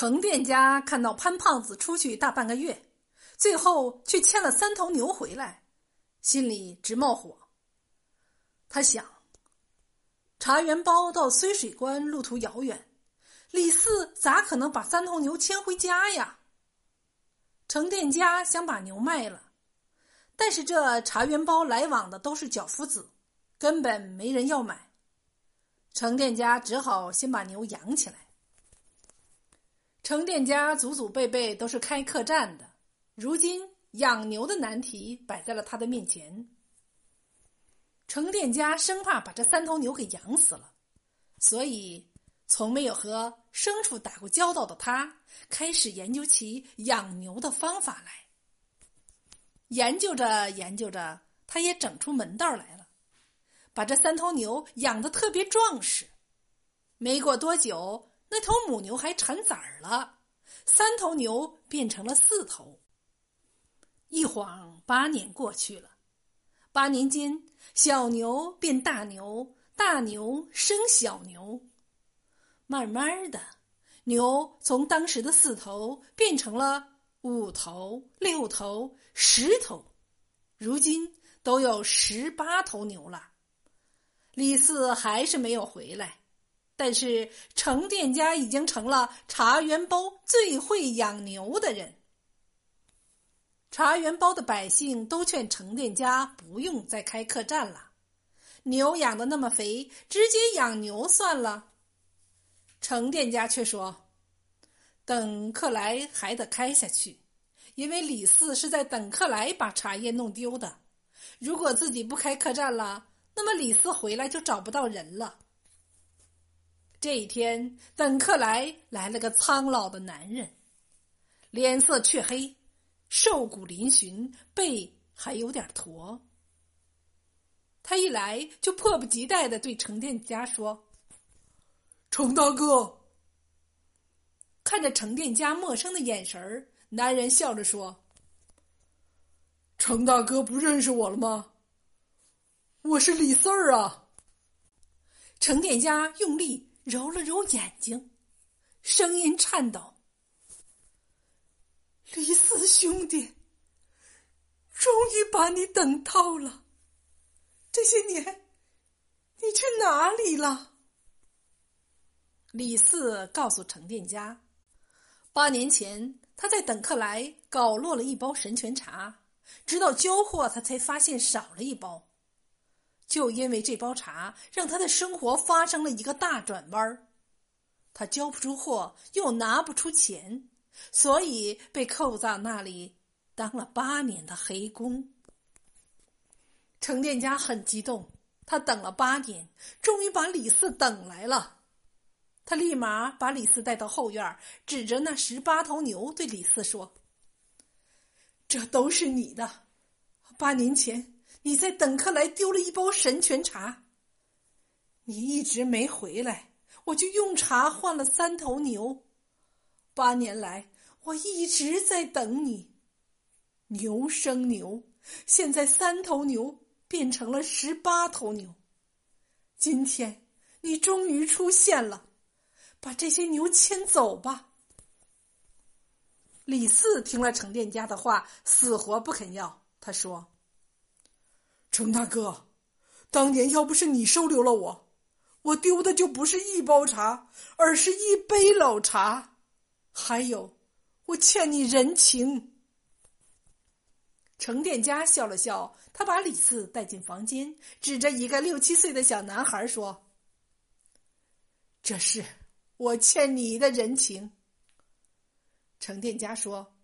程店家看到潘胖子出去大半个月，最后却牵了三头牛回来，心里直冒火。他想，茶园包到睢水关路途遥远，李四咋可能把三头牛牵回家呀？程店家想把牛卖了，但是这茶园包来往的都是脚夫子，根本没人要买。程店家只好先把牛养起来。程店家祖祖辈辈都是开客栈的，如今养牛的难题摆在了他的面前。程店家生怕把这三头牛给养死了，所以从没有和牲畜打过交道的他，开始研究起养牛的方法来。研究着研究着，他也整出门道来了，把这三头牛养的特别壮实。没过多久。那头母牛还产崽儿了，三头牛变成了四头。一晃八年过去了，八年间，小牛变大牛，大牛生小牛，慢慢的，牛从当时的四头变成了五头、六头、十头，如今都有十八头牛了。李四还是没有回来。但是程店家已经成了茶园包最会养牛的人。茶园包的百姓都劝程店家不用再开客栈了，牛养的那么肥，直接养牛算了。程店家却说：“等客来还得开下去，因为李四是在等客来把茶叶弄丢的。如果自己不开客栈了，那么李四回来就找不到人了。”这一天，等客来来了个苍老的男人，脸色却黑，瘦骨嶙峋，背还有点驼。他一来就迫不及待的对程店家说：“程大哥。”看着程店家陌生的眼神儿，男人笑着说：“程大哥不认识我了吗？我是李四儿啊。”程店家用力。揉了揉眼睛，声音颤抖：“李四兄弟，终于把你等到了。这些年，你去哪里了？”李四告诉程店家：“八年前，他在等客来搞落了一包神泉茶，直到交货，他才发现少了一包。”就因为这包茶，让他的生活发生了一个大转弯儿。他交不出货，又拿不出钱，所以被扣在那里当了八年的黑工。程店家很激动，他等了八年，终于把李四等来了。他立马把李四带到后院，指着那十八头牛对李四说：“这都是你的，八年前。”你在等客来丢了一包神泉茶，你一直没回来，我就用茶换了三头牛。八年来，我一直在等你。牛生牛，现在三头牛变成了十八头牛。今天你终于出现了，把这些牛牵走吧。李四听了程店家的话，死活不肯要。他说。程大哥，当年要不是你收留了我，我丢的就不是一包茶，而是一杯老茶。还有，我欠你人情。程店家笑了笑，他把李四带进房间，指着一个六七岁的小男孩说：“这是我欠你的人情。”程店家说：“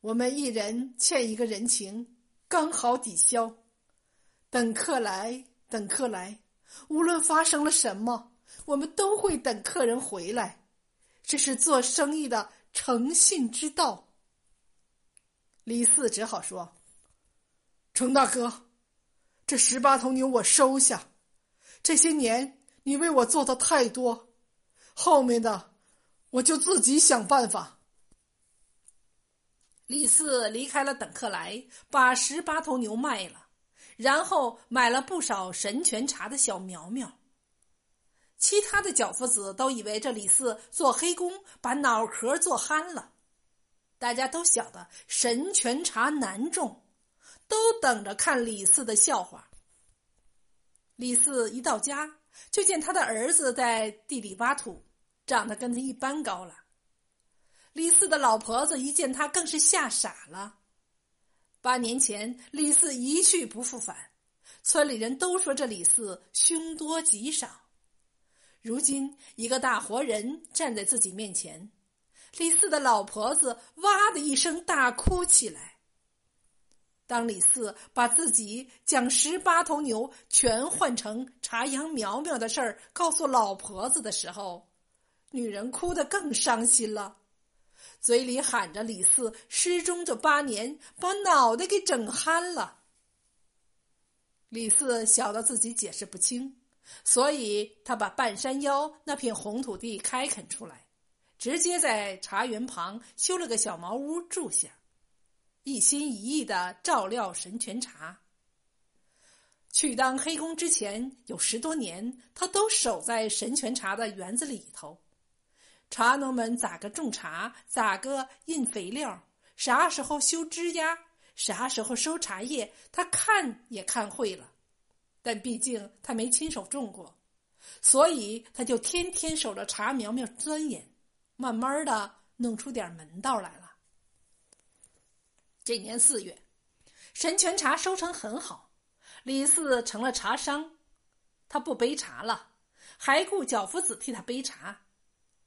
我们一人欠一个人情。”刚好抵消，等客来，等客来。无论发生了什么，我们都会等客人回来。这是做生意的诚信之道。李四只好说：“程大哥，这十八头牛我收下。这些年你为我做的太多，后面的我就自己想办法。”李四离开了等客来，把十八头牛卖了，然后买了不少神泉茶的小苗苗。其他的脚夫子都以为这李四做黑工把脑壳做憨了。大家都晓得神泉茶难种，都等着看李四的笑话。李四一到家，就见他的儿子在地里挖土，长得跟他一般高了。李四的老婆子一见他，更是吓傻了。八年前，李四一去不复返，村里人都说这李四凶多吉少。如今，一个大活人站在自己面前，李四的老婆子哇的一声大哭起来。当李四把自己将十八头牛全换成茶杨苗苗的事儿告诉老婆子的时候，女人哭得更伤心了，嘴里喊着：“李四失踪这八年，把脑袋给整憨了。”李四晓得自己解释不清，所以他把半山腰那片红土地开垦出来，直接在茶园旁修了个小茅屋住下。一心一意的照料神泉茶。去当黑工之前有十多年，他都守在神泉茶的园子里头。茶农们咋个种茶，咋个印肥料，啥时候修枝丫，啥时候收茶叶，他看也看会了。但毕竟他没亲手种过，所以他就天天守着茶苗苗钻研，慢慢的弄出点门道来了。这年四月，神泉茶收成很好，李四成了茶商。他不背茶了，还雇脚夫子替他背茶。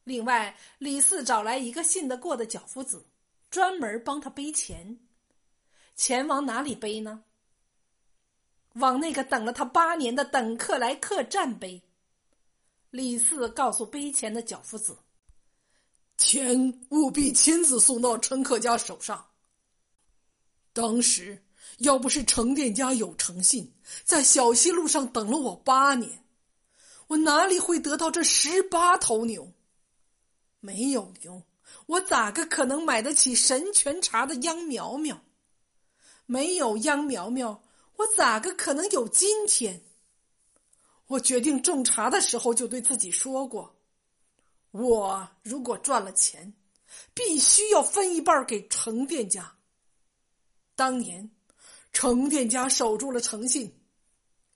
另外，李四找来一个信得过的脚夫子，专门帮他背钱。钱往哪里背呢？往那个等了他八年的等客来客栈背。李四告诉背钱的脚夫子：“钱务必亲自送到陈客家手上。”当时要不是程店家有诚信，在小溪路上等了我八年，我哪里会得到这十八头牛？没有牛，我咋个可能买得起神泉茶的秧苗苗？没有秧苗苗，我咋个可能有今天？我决定种茶的时候就对自己说过：我如果赚了钱，必须要分一半给程店家。当年，程店家守住了诚信，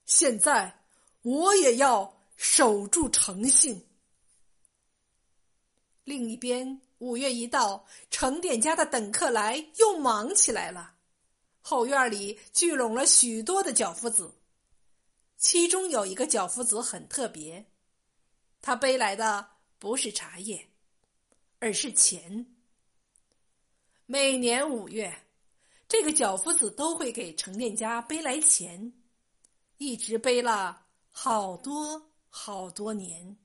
现在我也要守住诚信。另一边，五月一到，程店家的等客来又忙起来了。后院里聚拢了许多的脚夫子，其中有一个脚夫子很特别，他背来的不是茶叶，而是钱。每年五月。这个脚夫子都会给程店家背来钱，一直背了好多好多年。